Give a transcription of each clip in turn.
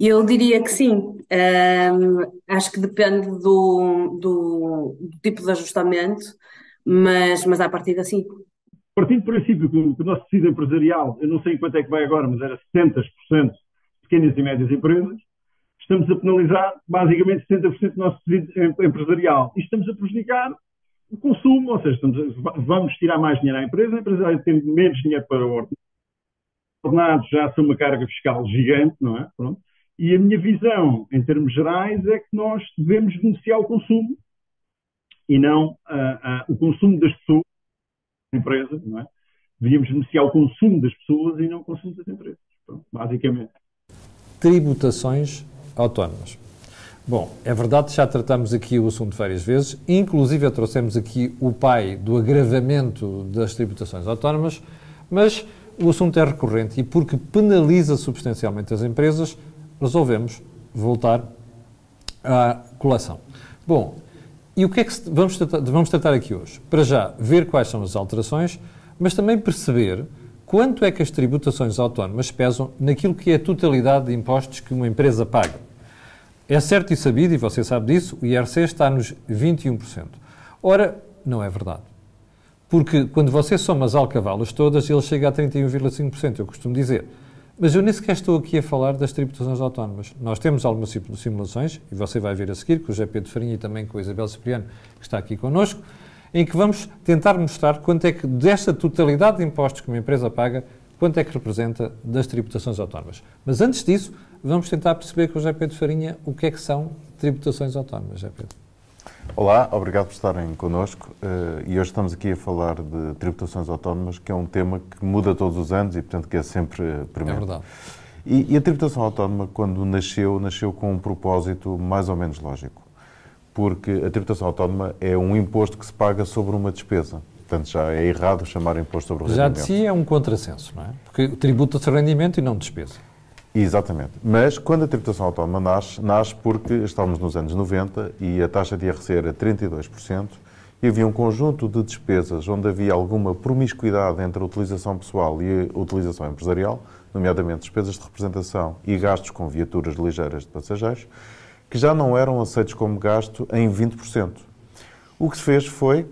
Eu diria que sim. Ahm, acho que depende do, do, do tipo de ajustamento, mas, mas à partida sim. Partindo do princípio que o, nosso tecido empresarial, eu não sei quanto é que vai agora, mas era 70% de pequenas e médias empresas, estamos a penalizar basicamente 70% do nosso tecido empresarial. E estamos a prejudicar o consumo, ou seja, a, vamos tirar mais dinheiro à empresa, a empresa vai ter menos dinheiro para o ordenados já são uma carga fiscal gigante, não é? Pronto. E a minha visão, em termos gerais, é que nós devemos beneficiar o consumo e não uh, uh, o consumo das pessoas, empresas, não é? Devíamos beneficiar o consumo das pessoas e não o consumo das empresas. Pronto, basicamente. Tributações autónomas. Bom, é verdade, já tratamos aqui o assunto várias vezes, inclusive trouxemos aqui o pai do agravamento das tributações autónomas, mas o assunto é recorrente e porque penaliza substancialmente as empresas, resolvemos voltar à colação. Bom, e o que é que vamos tratar, vamos tratar aqui hoje? Para já, ver quais são as alterações, mas também perceber quanto é que as tributações autónomas pesam naquilo que é a totalidade de impostos que uma empresa paga. É certo e sabido, e você sabe disso, o IRC está nos 21%. Ora, não é verdade. Porque quando você soma as alcavalas todas, ele chega a 31,5%, eu costumo dizer. Mas eu nem sequer estou aqui a falar das tributações autónomas. Nós temos algumas simulações, e você vai ver a seguir, com o José Pedro Farinha e também com a Isabel Cipriano, que está aqui connosco, em que vamos tentar mostrar quanto é que, desta totalidade de impostos que uma empresa paga, quanto é que representa das tributações autónomas. Mas antes disso, vamos tentar perceber com o José Pedro Farinha o que é que são tributações autónomas, José Pedro. Olá, obrigado por estarem connosco. Uh, e hoje estamos aqui a falar de tributações autónomas, que é um tema que muda todos os anos e, portanto, que é sempre primeiro. É verdade. E, e, a tributação autónoma, quando nasceu, nasceu com um propósito mais ou menos lógico. Porque a tributação autónoma é um imposto que se paga sobre uma despesa. Portanto, já é errado chamar imposto sobre o rendimento. Já de si é um contrassenso, não é? Porque tributa-se rendimento e não despesa. Exatamente. Mas quando a tributação autónoma nasce, nasce porque estávamos nos anos 90 e a taxa de IRC era 32% e havia um conjunto de despesas onde havia alguma promiscuidade entre a utilização pessoal e a utilização empresarial, nomeadamente despesas de representação e gastos com viaturas ligeiras de passageiros, que já não eram aceitos como gasto em 20%. O que se fez foi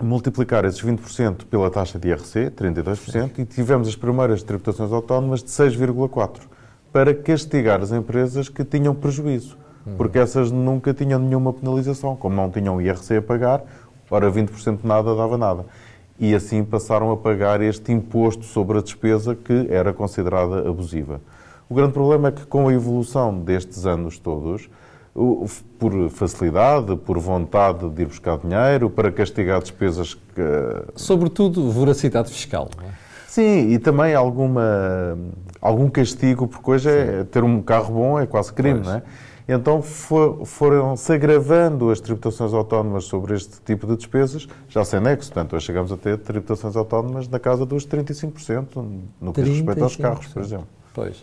multiplicar esses 20% pela taxa de IRC, 32%, e tivemos as primeiras tributações autónomas de 6,4% para castigar as empresas que tinham prejuízo, porque essas nunca tinham nenhuma penalização, como não tinham IRC a pagar, ora 20% de nada dava nada. E assim passaram a pagar este imposto sobre a despesa que era considerada abusiva. O grande problema é que com a evolução destes anos todos, por facilidade, por vontade de ir buscar dinheiro, para castigar despesas que... Sobretudo voracidade fiscal, não é? Sim, e também alguma, algum castigo, porque hoje é, ter um carro bom é quase crime, pois. não é? Então for, foram-se agravando as tributações autónomas sobre este tipo de despesas, já sem nexo. Portanto, hoje chegamos a ter tributações autónomas na casa dos 35%, no que diz respeito aos carros, por exemplo. Pois.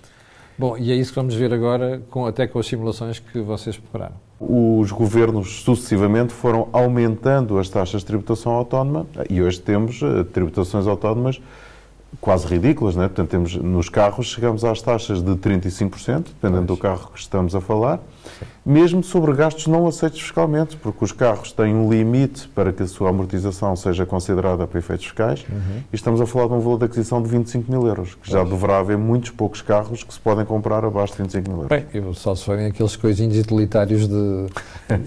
Bom, e é isso que vamos ver agora, com, até com as simulações que vocês prepararam. Os governos sucessivamente foram aumentando as taxas de tributação autónoma e hoje temos uh, tributações autónomas quase ridículas, né? Portanto, temos, nos carros chegamos às taxas de 35%, dependendo pois. do carro que estamos a falar. Mesmo sobre gastos não aceitos fiscalmente, porque os carros têm um limite para que a sua amortização seja considerada para efeitos fiscais, uhum. e estamos a falar de um valor de aquisição de 25 mil euros, que já deverá haver muitos poucos carros que se podem comprar abaixo de 25 mil euros. Bem, eu só se forem aqueles coisinhos utilitários de...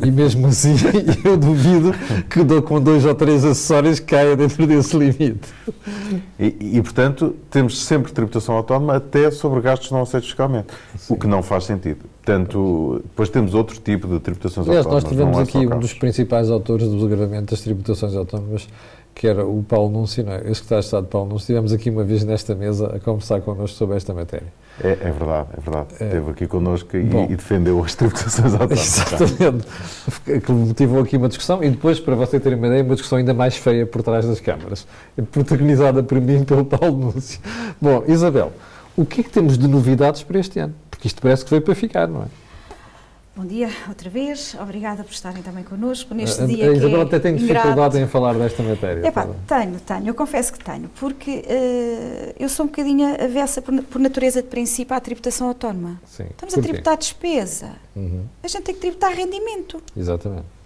e mesmo assim eu duvido que com dois ou três acessórios caia dentro desse limite. E, e portanto, portanto, temos sempre tributação autónoma até sobre gastos não aceitos fiscalmente, Sim. o que não faz sentido. Portanto, depois temos outro tipo de tributações Aliás, autónomas. Nós tivemos é aqui um dos principais autores do desagravamento das tributações autónomas, que era o Paulo Núncio, não é? Esse que está estado Paulo Núncio. Estivemos aqui uma vez nesta mesa a conversar connosco sobre esta matéria. É, é verdade, é verdade. É. Esteve aqui connosco e, Bom, e, defendeu as tributações autónomas. Exatamente. que motivou aqui uma discussão e depois, para você ter uma ideia, uma discussão ainda mais feia por trás das câmaras, protagonizada por mim pelo Paulo Núncio. Bom, Isabel, o que é que temos de novidades para este ano? Porque isto parece que veio para ficar, não é? Bom dia, outra vez. Obrigada por estarem também connosco neste a, dia a Isabel que é até tem dificuldade em falar desta matéria. Epá, tenho, tenho. Eu confesso que tenho, porque uh, eu sou um bocadinho avessa por, por, natureza de princípio à tributação autónoma. Sim. Estamos a tributar despesa. Uhum. A gente tem que tributar rendimento. Exatamente.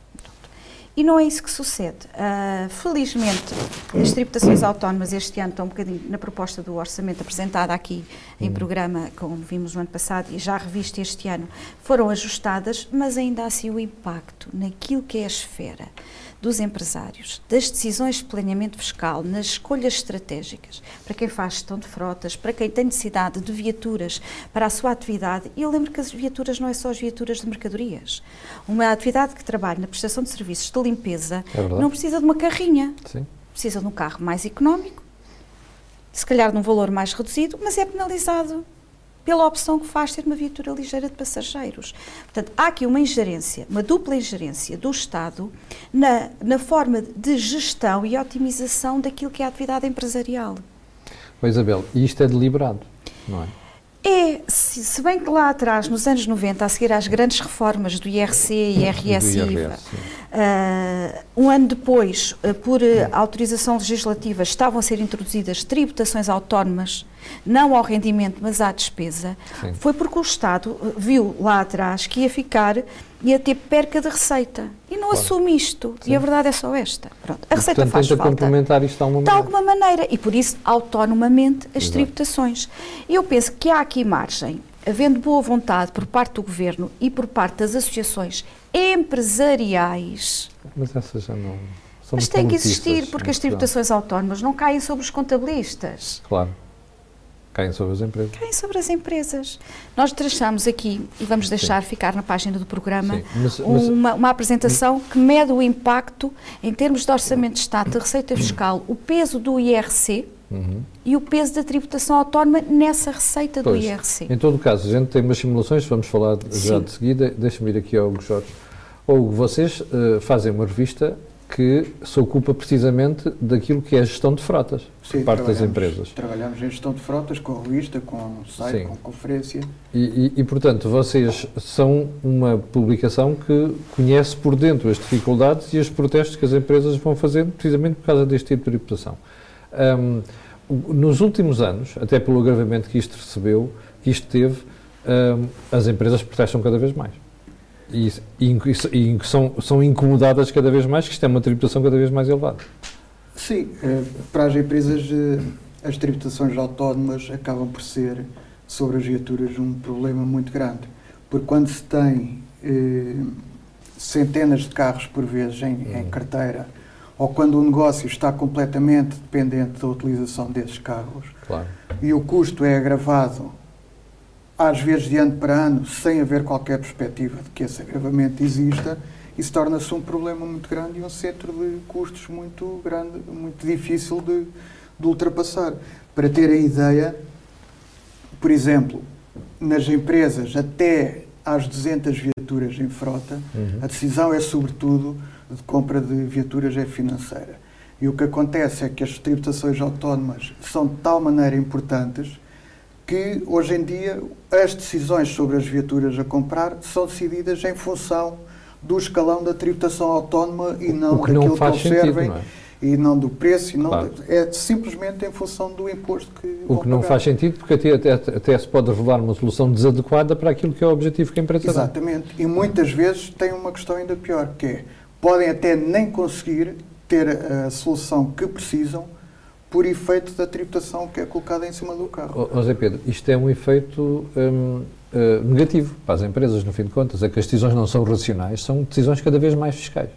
E não é isso que sucede. Uh, felizmente, as tributações autónomas este ano estão um bocadinho na proposta do orçamento apresentada aqui em hum. programa, como vimos no ano passado e já revista este ano, foram ajustadas, mas ainda assim o impacto naquilo que é a esfera dos empresários, das decisões de planeamento fiscal, nas escolhas estratégicas, para quem faz gestão de frotas, para quem tem necessidade de viaturas para a sua atividade. E eu lembro que as viaturas não é só as viaturas de mercadorias. Uma atividade que trabalha na prestação de serviços de limpeza é não precisa de uma carrinha. Sim. Precisa de um carro mais económico, se calhar num valor mais reduzido, mas é penalizado pela opção que faz ter uma viatura ligeira de passageiros. Portanto, há aqui uma ingerência, uma dupla ingerência do Estado na, na forma de gestão e otimização daquilo que é a atividade empresarial. Isabel, e isto é deliberado, não é? É, se, se, bem que lá atrás, nos anos 90, a seguir às grandes reformas do IRC, IRS e IVA, uh, um ano depois, uh, por uh, autorização legislativa, estavam a ser introduzidas tributações autónomas não ao rendimento, mas à despesa, Sim. foi porque o Estado viu lá atrás que ia ficar, ia ter perca de receita. E não claro. assume isto. Sim. E a verdade é só esta. Pronto. A e, receita portanto, faz tenta falta. complementar isto de alguma maneira. De alguma maneira. E por isso, autonomamente, as Exato. tributações. Eu penso que há aqui margem, havendo boa vontade por parte do Governo e por parte das associações empresariais. Mas essas já não. Mas tem que existir, porque as tributações autónomas não caem sobre os contabilistas. Claro. Caem sobre as empresas. Caem sobre as empresas. Nós deixamos aqui, e vamos deixar Sim. ficar na página do programa, mas, mas, uma, uma, apresentação que mede o impacto, em termos de orçamento de Estado, de receita fiscal, o peso do IRC uhum. e o peso da tributação autónoma nessa receita pois, do IRC. Em todo o caso, a gente tem umas simulações, vamos falar já Sim. de seguida. Deixa-me ir aqui ao Hugo Jorge. Hugo, vocês uh, fazem uma revista que se ocupa precisamente daquilo que é a gestão de frotas Sim, por parte das empresas. Trabalhamos em gestão de frotas com revista, com site, Sim. com conferência. E, e, e, portanto, vocês são uma publicação que conhece por dentro as dificuldades e os protestos que as empresas vão fazendo precisamente por causa deste tipo de tributação. Um, nos últimos anos, até pelo agravamento que isto recebeu, que isto teve, um, as empresas protestam cada vez mais e, e, e, são, são incomodadas cada vez mais, que isto é uma tributação cada vez mais elevada. Sim, eh, para as empresas eh, as tributações autónomas acabam por ser sobre as viaturas um problema muito grande, porque quando se tem eh, centenas de carros por vez em, em uhum. carteira, ou quando o negócio está completamente dependente da utilização desses carros, claro. e o custo é agravado às vezes de ano para ano, sem haver qualquer perspectiva de que esse agravamento exista, isso torna-se um problema muito grande e um centro de custos muito grande, muito difícil de, de ultrapassar. Para ter a ideia, por exemplo, nas empresas até às 200 viaturas em frota, uhum. a decisão é sobretudo de compra de viaturas é financeira. E o que acontece é que as tributações autónomas são de tal maneira importantes que hoje em dia as decisões sobre as viaturas a comprar são decididas em função do escalão da tributação autónoma e não daquilo não que eles servem é? e não do preço, e não claro. é simplesmente em função do imposto que O que não pagar. faz sentido porque até, até, até, se pode revelar uma solução desadequada para aquilo que é o objetivo que a empresa Exatamente. Dá. E muitas vezes tem uma questão ainda pior, que é, podem até nem conseguir ter a solução que precisam por efeito da tributação que é colocada em cima do carro. José Pedro, isto é um efeito hum, uh, negativo para as empresas, no fim de contas. É que as decisões não são racionais, são decisões cada vez mais fiscais.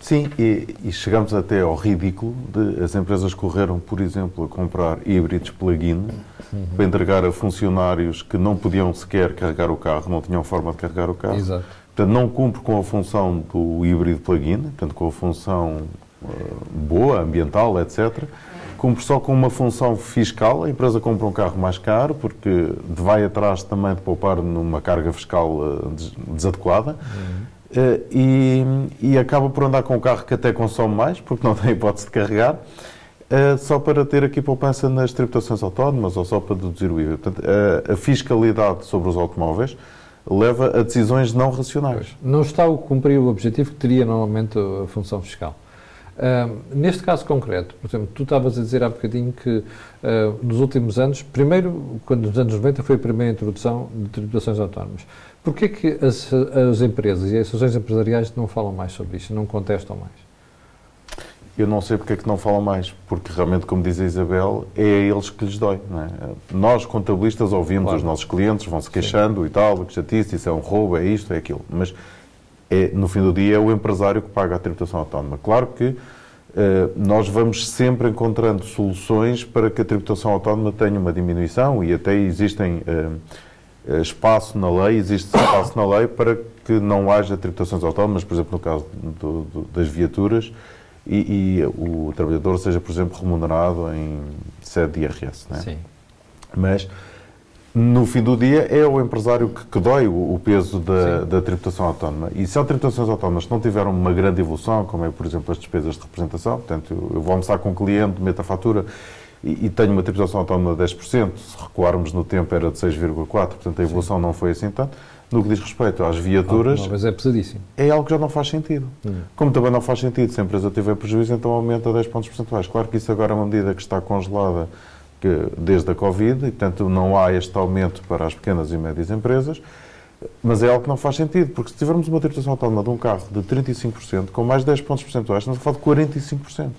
Sim, e, e, chegamos até ao ridículo de as empresas correram, por exemplo, a comprar híbridos plug-in uhum. para entregar a funcionários que não podiam sequer carregar o carro, não tinham forma de carregar o carro. Exato. Portanto, não cumpre com a função do híbrido plug-in, portanto, com a função uh, boa, ambiental, etc cumpre só com uma função fiscal. A empresa compra um carro mais caro porque vai atrás também de poupar numa carga fiscal eh, desadequada. Uhum. E, e, acaba por andar com um carro que até consome mais, porque não tem hipótese de carregar, só para ter aqui poupança nas tributações autónomas ou só para deduzir o IVA. Portanto, a fiscalidade sobre os automóveis leva a decisões não racionais. Não está a cumprir o objetivo que teria normalmente a função fiscal. Uh, neste caso concreto, por exemplo, tu estavas a dizer há bocadinho que uh, nos últimos anos, primeiro, quando nos anos 90 foi a primeira introdução de tributações autónomas, porquê que as, as empresas e as associações empresariais não falam mais sobre isto, não contestam mais? Eu não sei porque é que não falam mais, porque realmente, como diz a Isabel, é a eles que lhes dói. É? Nós, contabilistas, ouvimos claro. os nossos clientes, vão-se queixando Sim. e tal, que chatice, isso é um roubo, é isto, é aquilo. Mas é, no fim do dia, é o empresário que paga a tributação autónoma. Claro que uh, nós vamos sempre encontrando soluções para que a tributação autónoma tenha uma diminuição e até existem uh, espaço na lei, existe espaço na lei para que não haja tributações autónomas, por exemplo, no caso do, do, das viaturas, e, e, o trabalhador seja, por exemplo, remunerado em sede de IRS. Não é? Sim. Mas no fim do dia, é o empresário que, que dói o, o peso da, da, tributação autónoma. E se há tributações autónomas não tiveram uma grande evolução, como é, por exemplo, as despesas de representação, portanto, eu, eu vou almoçar com um cliente, meto a fatura e, e tenho uma tributação autónoma de 10%, se recuarmos no tempo era de 6,4%, portanto, a evolução Sim. não foi assim tanto. No que diz respeito às viaturas. Ah, mas é pesadíssimo. É algo que já não faz sentido. Hum. Como também não faz sentido, se a empresa tiver prejuízo, então aumenta 10 pontos percentuais. Claro que isso agora é uma medida que está congelada que, desde a Covid, e portanto não há este aumento para as pequenas e médias empresas, mas é algo que não faz sentido, porque se tivermos uma tributação autónoma de um carro de 35%, com mais 10 pontos percentuais, estamos a falar de 45%.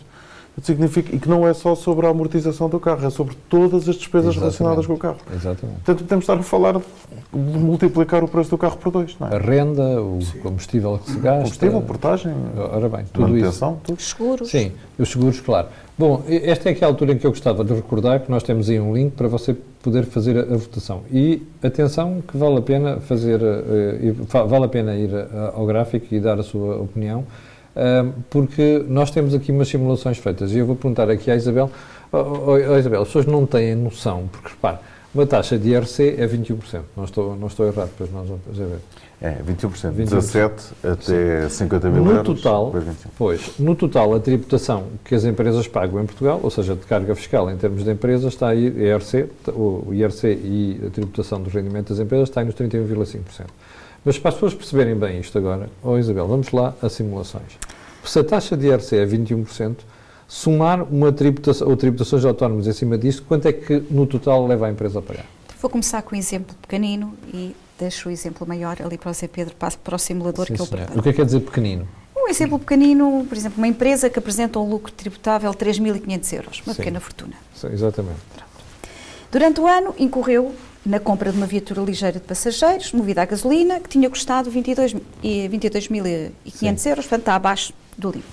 Significa, e que não é só sobre a amortização do carro, é sobre todas as despesas Exatamente. relacionadas com o carro. Exatamente. Portanto, podemos estar a falar de multiplicar o preço do carro por dois, não é? A renda, o Sim. combustível que se gasta. Combustível, portagem, ora bem, tudo manutenção, isso. tudo. Seguros. Sim, os seguros, claro. Bom, esta é aquela altura em que eu gostava de recordar que nós temos aí um link para você poder fazer a, a votação. E atenção que vale a pena fazer, uh, vale a pena ir ao gráfico e dar a sua opinião porque nós temos aqui umas simulações feitas e eu vou perguntar aqui à Isabel, oh, oh, oh Isabel, as pessoas não têm noção, porque repare, uma taxa de IRC é 21%, não estou, não estou errado, depois nós vamos ver. É, 21%, 21%. 17 até Sim. 50 mil no euros. Total, pois, no total, a tributação que as empresas pagam em Portugal, ou seja, de carga fiscal em termos de empresas, está aí, IRC, o IRC e a tributação do rendimento das empresas está aí nos 31,5%. Mas para as pessoas perceberem bem isto agora, oh Isabel, vamos lá a simulações. Se a taxa de IRC é 21%, somar uma tributação, ou tributações autónomas em cima disto, quanto é que no total leva a empresa a pagar? Vou começar com um exemplo pequenino e deixo o exemplo maior ali para o Zé Pedro, para, para o simulador Sim, que ele prepara. O que é que quer dizer pequenino? Um exemplo pequenino, por exemplo, uma empresa que apresenta um lucro tributável de 3.500 euros, uma Sim. pequena fortuna. Sim, exatamente. Durante o ano, incorreu na compra de uma viatura ligeira de passageiros, movida a gasolina, que tinha custado 22.500 22 euros, portanto está abaixo do limite.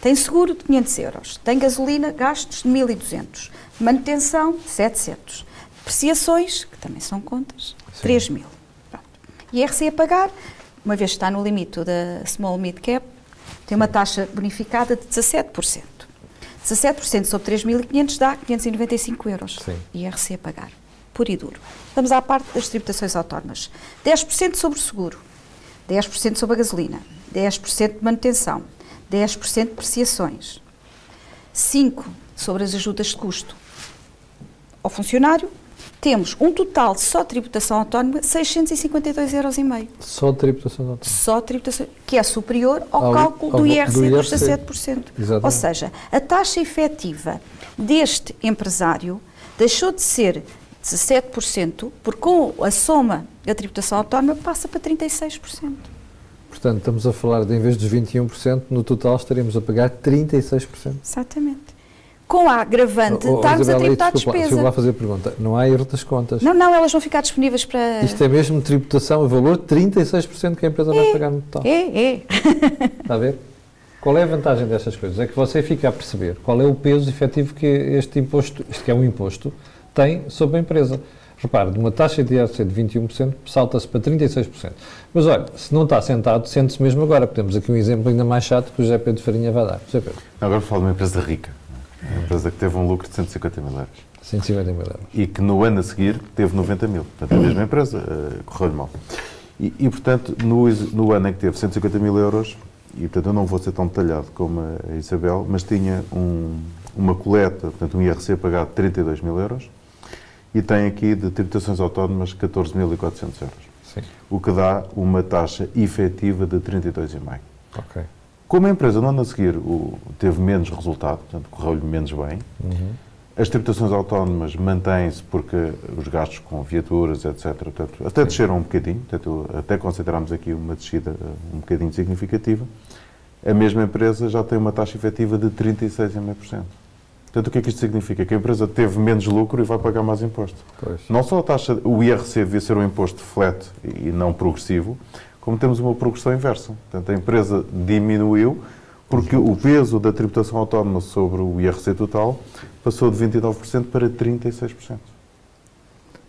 Tem seguro de 500 euros, tem gasolina, gastos de 1.200, manutenção 700, depreciações, que também são contas, Sim. 3.000. E IRC a pagar, uma vez que está no limite da Small Mid Cap, tem uma taxa bonificada de 17%. 17% sobre 3.500 dá 595 euros. Sim. IRC a pagar puro e duro. Vamos à parte das tributações autónomas. 10% sobre o seguro, 10% sobre a gasolina, 10% de manutenção, 10% de depreciações, 5% sobre as ajudas de custo ao funcionário, temos um total de só tributação autónoma 652,5 euros. Só tributação autónoma? Só tributação, que é superior ao, ao cálculo ao, do IRC, do IRC. dos 17%. Exatamente. Ou seja, a taxa efetiva deste empresário deixou de ser 17%, porque com a soma da tributação autónoma passa para 36%. Portanto, estamos a falar de, em vez dos 21%, no total estaremos a pagar 36%. Exatamente. Com a agravante, oh, oh, estamos Isabel, a tributar desculpa, despesa. Deixa lá fazer a pergunta. Não há erro das contas? Não, não, elas vão ficar disponíveis para... Isto é mesmo tributação a valor de 36% que a empresa é, vai pagar no total. É, é. Está a ver? Qual é a vantagem destas coisas? É que você fica a perceber qual é o peso efetivo que este imposto, isto que é um imposto, tem sobre a empresa. Repare, de uma taxa de IRC de 21%, salta-se para 36%. Mas olha, se não está sentado, sente-se mesmo agora. Temos aqui um exemplo ainda mais chato que o José Pedro Farinha vai dar. José Pedro. Agora falo de uma empresa rica. Uma empresa que teve um lucro de 150 mil euros. 150 mil euros. E que no ano a seguir teve 90 mil. Portanto, a mesma empresa uh, correu-lhe mal. E, e, portanto, no, no ano em que teve 150 mil euros, e portanto eu não vou ser tão detalhado como a Isabel, mas tinha um, uma coleta, portanto um IRC pagado de 32 mil euros, e tem aqui de tributações autónomas 14.400 euros. Sim. o que dá uma taxa efetiva de 32,5%. Ok. Como a empresa no ano a seguir o, teve menos resultado, portanto, correu-lhe menos bem, as tributações autónomas mantêm-se porque os gastos com viaturas, etc., portanto, até desceram um bocadinho, portanto, até consideramos aqui uma descida eh, um bocadinho significativa, a mesma empresa já tem uma taxa efetiva de 36,5%. Portanto, o que é que isto significa? Que a empresa teve menos lucro e vai pagar mais imposto. Pois. Não só a taxa, o IRC devia ser um imposto flat e não progressivo, como temos uma progressão inversa. Portanto, a empresa diminuiu porque o peso da tributação autónoma sobre o IRC total passou de 29% para 36%.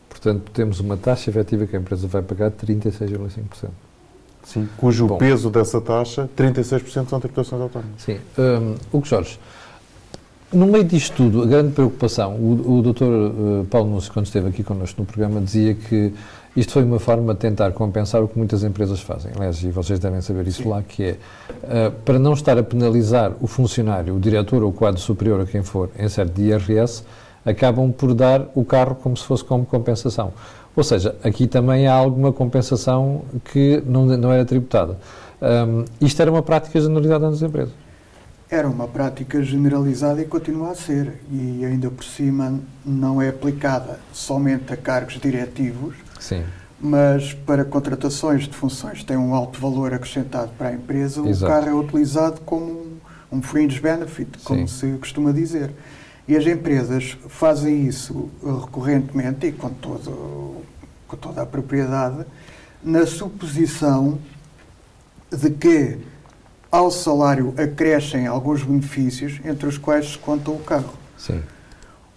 Portanto, temos uma taxa efetiva que a empresa vai pagar de 36,5%. Sim. Cujo Bom. peso dessa taxa, 36% são tributações autónomas. Sim. Um, Hugo Jorge, no meio disto tudo, a grande preocupação, o, o Dr. eh, Paulo Núcio, quando esteve aqui connosco no programa, dizia que isto foi uma forma de tentar compensar o que muitas empresas fazem. Aliás, e vocês devem saber isso lá, que é eh, para não estar a penalizar o funcionário, o diretor ou o quadro superior a quem for em certo de IRS, acabam por dar o carro como se fosse como compensação. Ou seja, aqui também há alguma compensação que não, não era tributada. Um, isto era uma prática generalizada nas empresas. Era uma prática generalizada e continua a ser. E ainda por cima não é aplicada somente a cargos diretivos, Sim. mas para contratações de funções que têm um alto valor acrescentado para a empresa, Exato. o carro é utilizado como um, fringe benefit, como Sim. se costuma dizer. E as empresas fazem isso recorrentemente e com, todo, com toda a propriedade, na suposição de que ao salário acrescem alguns benefícios, entre os quais se conta o carro. Sim.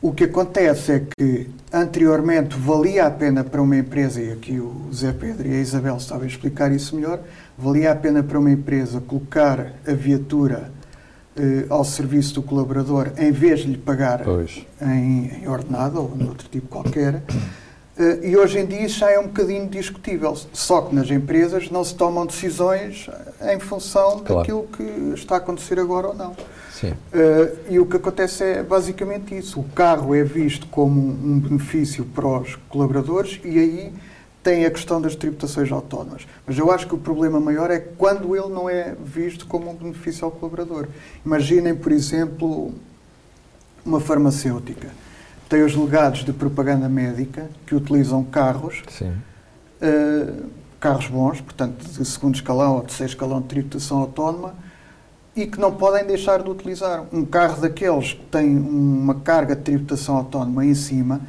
O que acontece é que anteriormente valia a pena para uma empresa, e aqui o Zé Pedro e a Isabel sabem explicar isso melhor, valia a pena para uma empresa colocar a viatura eh, ao serviço do colaborador em vez de lhe pagar em, em ordenado ou noutro tipo qualquer. Eh, e hoje em dia isso já é um bocadinho discutível. Só que nas empresas não se tomam decisões em função Claro. daquilo que está a acontecer agora ou não. Sim. Eh, e o que acontece é basicamente isso. O carro é visto como um benefício para os colaboradores e aí tem a questão das tributações autónomas. Mas eu acho que o problema maior é quando ele não é visto como um benefício ao colaborador. Imaginem, por exemplo, uma farmacêutica. Tem os legados de propaganda médica que utilizam carros. Uh, carros bons, portanto, de segundo escalão ou terceiro escalão de tributação autónoma, e que não podem deixar de utilizar. Um carro daqueles que tem uma carga de tributação autónoma em cima,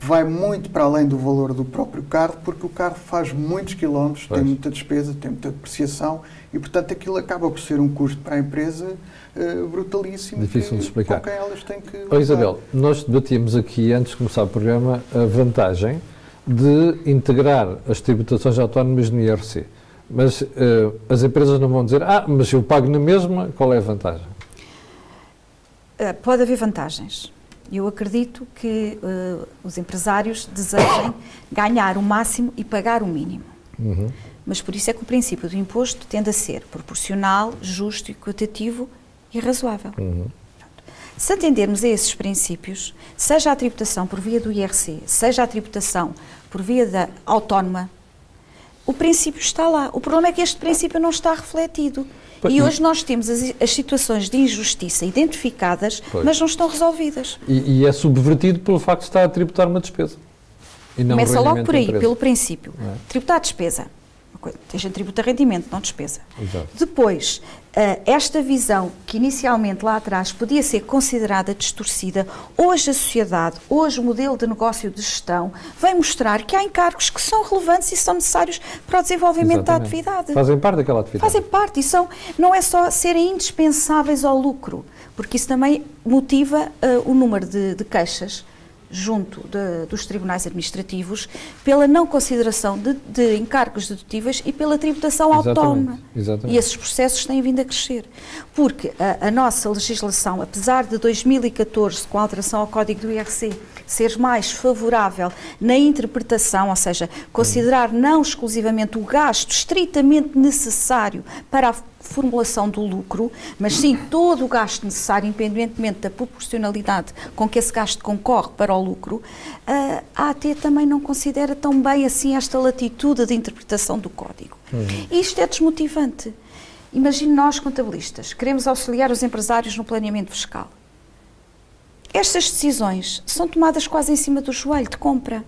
vai muito para além do valor do próprio carro, porque o carro faz muitos quilómetros, Pois. tem muita despesa, tem muita depreciação, e, portanto, aquilo acaba por ser um custo para a empresa uh, brutalíssimo. Difícil que, de explicar. Com quem elas têm que lutar. Isabel, nós debatíamos aqui, antes de começar o programa, a vantagem de integrar as tributações autónomas no IRC. Mas eh, as empresas não vão dizer, ah, mas eu pago na mesma, qual é a vantagem? Uh, pode haver vantagens. Eu acredito que uh, os empresários desejem ganhar o máximo e pagar o mínimo. Uhum. Mas por isso é que o princípio do imposto tende a ser proporcional, justo, equitativo e razoável. Uhum. Se atendermos a esses princípios, seja a tributação por via do IRC, seja a tributação por via da autónoma, o princípio está lá. O problema é que este princípio não está refletido. Pois. E hoje nós temos as, as situações de injustiça identificadas, Pois. mas não estão resolvidas. E, e é subvertido pelo facto de estar a tributar uma despesa. E Começa logo por aí, pelo princípio. É? Tributar a despesa. Uma coisa, A rendimento, não despesa. Exato. Depois, eh, esta visão que inicialmente lá atrás podia ser considerada distorcida, hoje a sociedade, hoje o modelo de negócio de gestão, vem mostrar que há encargos que são relevantes e são necessários para o desenvolvimento da Exatamente. atividade. Fazem parte daquela atividade. Fazem parte e são, não é só serem indispensáveis ao lucro, porque isso também motiva eh, o número de, de queixas junto de- dos tribunais administrativos pela não consideração de, de encargos dedutíveis e pela tributação Exatamente, autónoma. exatamente. E esses processos têm vindo a crescer. Porque a, a nossa legislação, apesar de 2014, com a alteração ao Código do IRC, ser mais favorável na interpretação, ou seja, considerar não exclusivamente o gasto estritamente necessário para a formulação do lucro, mas sim todo o gasto necessário, independentemente da proporcionalidade com que esse gasto concorre para o lucro, a AT também não considera tão bem assim esta latitude de interpretação do código. Uhum. Isto é desmotivante. Imagine nós, contabilistas, queremos auxiliar os empresários no planeamento fiscal. Estas decisões são tomadas quase em cima do joelho de compra.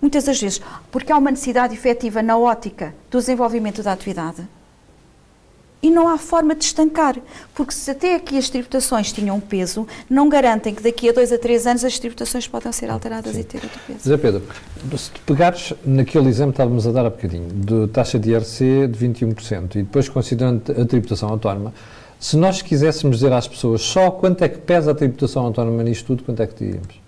Muitas das vezes, porque há uma necessidade efetiva na ótica do desenvolvimento da atividade e não há forma de estancar, porque se até aqui as tributações tinham um peso, não garantem que daqui a dois a três anos as tributações podem ser alteradas Sim. e ter outro peso. José Pedro, se te pegares naquele exemplo que estávamos a dar há bocadinho, de taxa de IRC de 21%, e depois considerando a tributação autónoma, se nós quiséssemos dizer às pessoas só quanto é que pesa a tributação autónoma nisto tudo, quanto é que diríamos?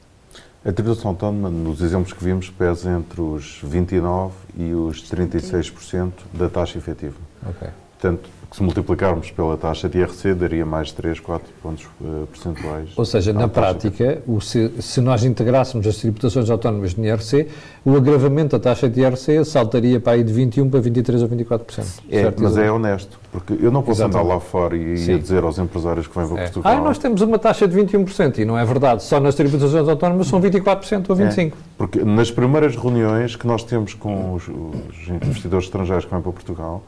A tributação autónoma, nos exemplos que vimos, pesa entre os 29% e os 36% da taxa efetiva. Ok. Portanto, se multiplicarmos pela taxa de IRC, daria mais 3, 4 pontos uh, percentuais. Ou seja, na prática, o, se, se, nós integrássemos as tributações autónomas no IRC, o agravamento da taxa de IRC saltaria para aí de 21 para 23 ou 24%. É, certo? mas é honesto, porque eu não posso Exatamente. andar lá fora e, e dizer aos empresários que vêm para é. Portugal... Ah, nós temos uma taxa de 21%, e não é verdade, só nas tributações autónomas são 24% ou 25%. É, porque nas primeiras reuniões que nós temos com os, os investidores estrangeiros que vêm para Portugal,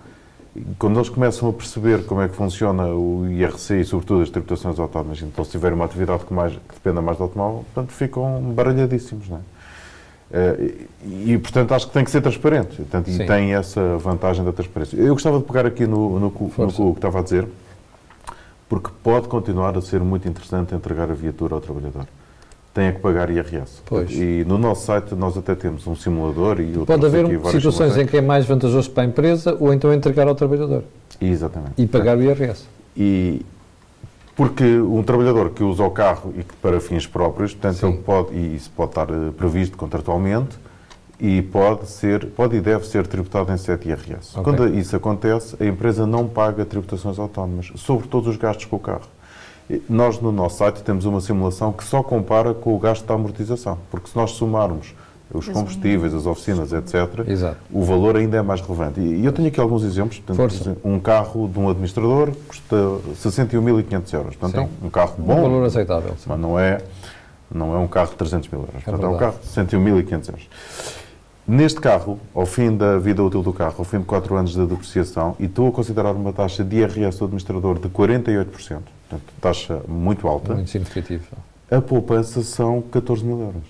quando eles começam a perceber como é que funciona o IRC e, sobretudo, as tributações autónomas, então se tiverem uma atividade que, mais, que dependa mais do automóvel, portanto, ficam baralhadíssimos, não é? Uh, e, portanto, acho que tem que ser transparente. Portanto, e tem essa vantagem da transparência. Eu gostava de pegar aqui no, no, no, no que estava a dizer, porque pode continuar a ser muito interessante entregar a viatura ao trabalhador tem que pagar IRS. Pois. E no nosso site nós até temos um simulador e Pode haver situações em que é mais vantajoso para a empresa ou então entregar ao trabalhador. Exatamente. E pagar o IRS. E porque um trabalhador que usa o carro e que para fins próprios, portanto, Sim. ele pode, e isso pode estar eh, previsto contratualmente, e pode ser, pode e deve ser tributado em 7 IRS. Okay. Quando isso acontece, a empresa não paga tributações autónomas sobre todos os gastos com o carro. Nós, no nosso site, temos uma simulação que só compara com o gasto da amortização, porque se nós somarmos os combustíveis, as oficinas, etc., Exato. o valor ainda é mais relevante. E eu tenho aqui alguns exemplos. Portanto, um carro de um administrador custa 61.500 euros. Portanto, Sim. é um carro bom. Um valor aceitável. Mas não é, não é um carro de 300 mil euros. É Portanto, é um carro de 61.500 euros. Neste carro, ao fim da vida útil do carro, ao fim de 4 anos de depreciação, e estou a considerar uma taxa de IRS do administrador de 48%, portanto, taxa muito alta. Muito significativa. A poupança são 14 mil euros.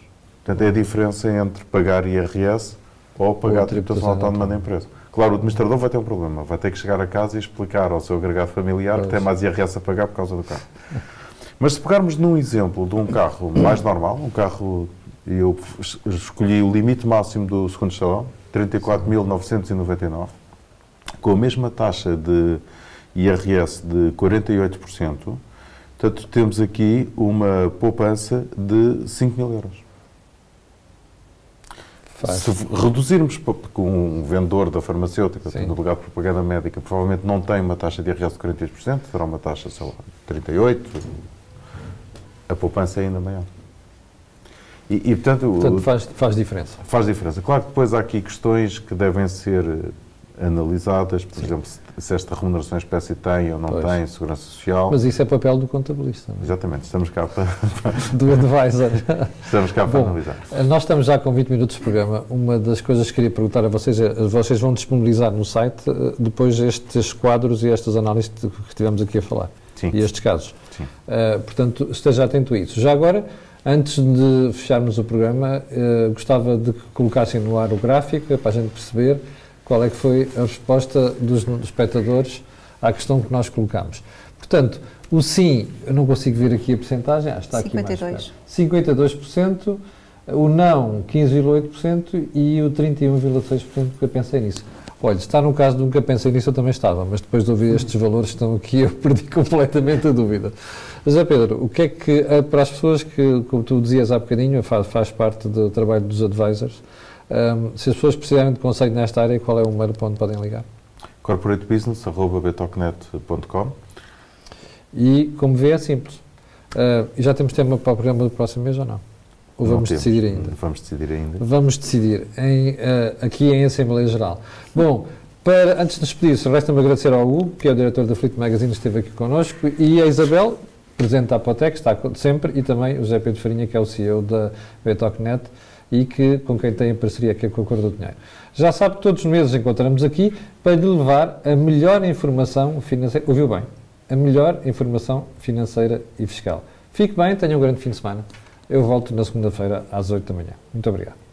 Portanto, é a diferença entre pagar IRS ou pagar ou a tributação autónoma da empresa. Claro, o administrador vai ter um problema. Vai ter que chegar a casa e explicar ao seu agregado familiar pois. que tem mais IRS a pagar por causa do carro. Mas se pegarmos num exemplo de um carro mais normal, um carro eu escolhi o limite máximo do segundo estalão, 34.999, com a mesma taxa de IRS de 48%. Portanto, temos aqui uma poupança de 5 mil euros. Faz. Se reduzirmos com um vendedor da farmacêutica, no lugar de propaganda médica, provavelmente não tem uma taxa de IRS de 48%, terá uma taxa, sei lá, de 38%, a poupança é ainda maior. E, e portanto, portanto faz, faz diferença. Faz diferença. Claro que depois há aqui questões que devem ser analisadas, por Sim. exemplo, se esta remuneração espécie tem ou não pois. tem, segurança social. Mas isso é papel do contabilista. Não é? Exatamente, estamos cá para. do advisor. Estamos cá para Bom, analisar. Nós estamos já com 20 minutos de programa. Uma das coisas que queria perguntar a vocês é: vocês vão disponibilizar no site eh, depois estes quadros e estas análises que estivemos aqui a falar. Sim. E estes casos. Sim. Uh, portanto, esteja atento a isso. Já agora. Antes de fecharmos o programa, uh, gostava de que colocassem no ar o gráfico para a gente perceber qual é que foi a resposta dos, espectadores à questão que nós colocamos. Portanto, o sim, eu não consigo ver aqui a porcentagem, ah, está 52. aqui mais 52%, o não 15,8% e o 31,6% que eu pensei nisso. Olha, está no caso de nunca pensei nisso, eu também estava, mas depois de ouvir estes valores que estão aqui, eu perdi completamente a dúvida. José Pedro, o que é que, eh, para as pessoas que, como tu dizias há bocadinho, faz, faz parte do trabalho dos advisors, um, se as pessoas precisarem de conselho nesta área, qual é o número para onde podem ligar? corporatebusiness.betocnet.com E, como vê, é simples. Uh, já temos tema para o programa do próximo mês ou não? Ou Não vamos temos. decidir ainda? Vamos decidir ainda. Vamos decidir em, eh, aqui em Assembleia Geral. Bom, para, antes de despedir-se, resta-me agradecer ao Hugo, que é o diretor da Fleet Magazine, esteve aqui connosco, e a Isabel, presidente da Apotec, está sempre, e também o José Pedro Farinha, que é o CEO da Betocnet e que, com quem tem a parceria que é com a Cor do Dinheiro. Já sabe, todos os meses encontramos aqui para lhe levar a melhor informação financeira, ouviu bem, a melhor informação financeira e fiscal. Fique bem, tenha um grande fim de semana. Eu volto na segunda-feira às 8 da manhã. Muito obrigado.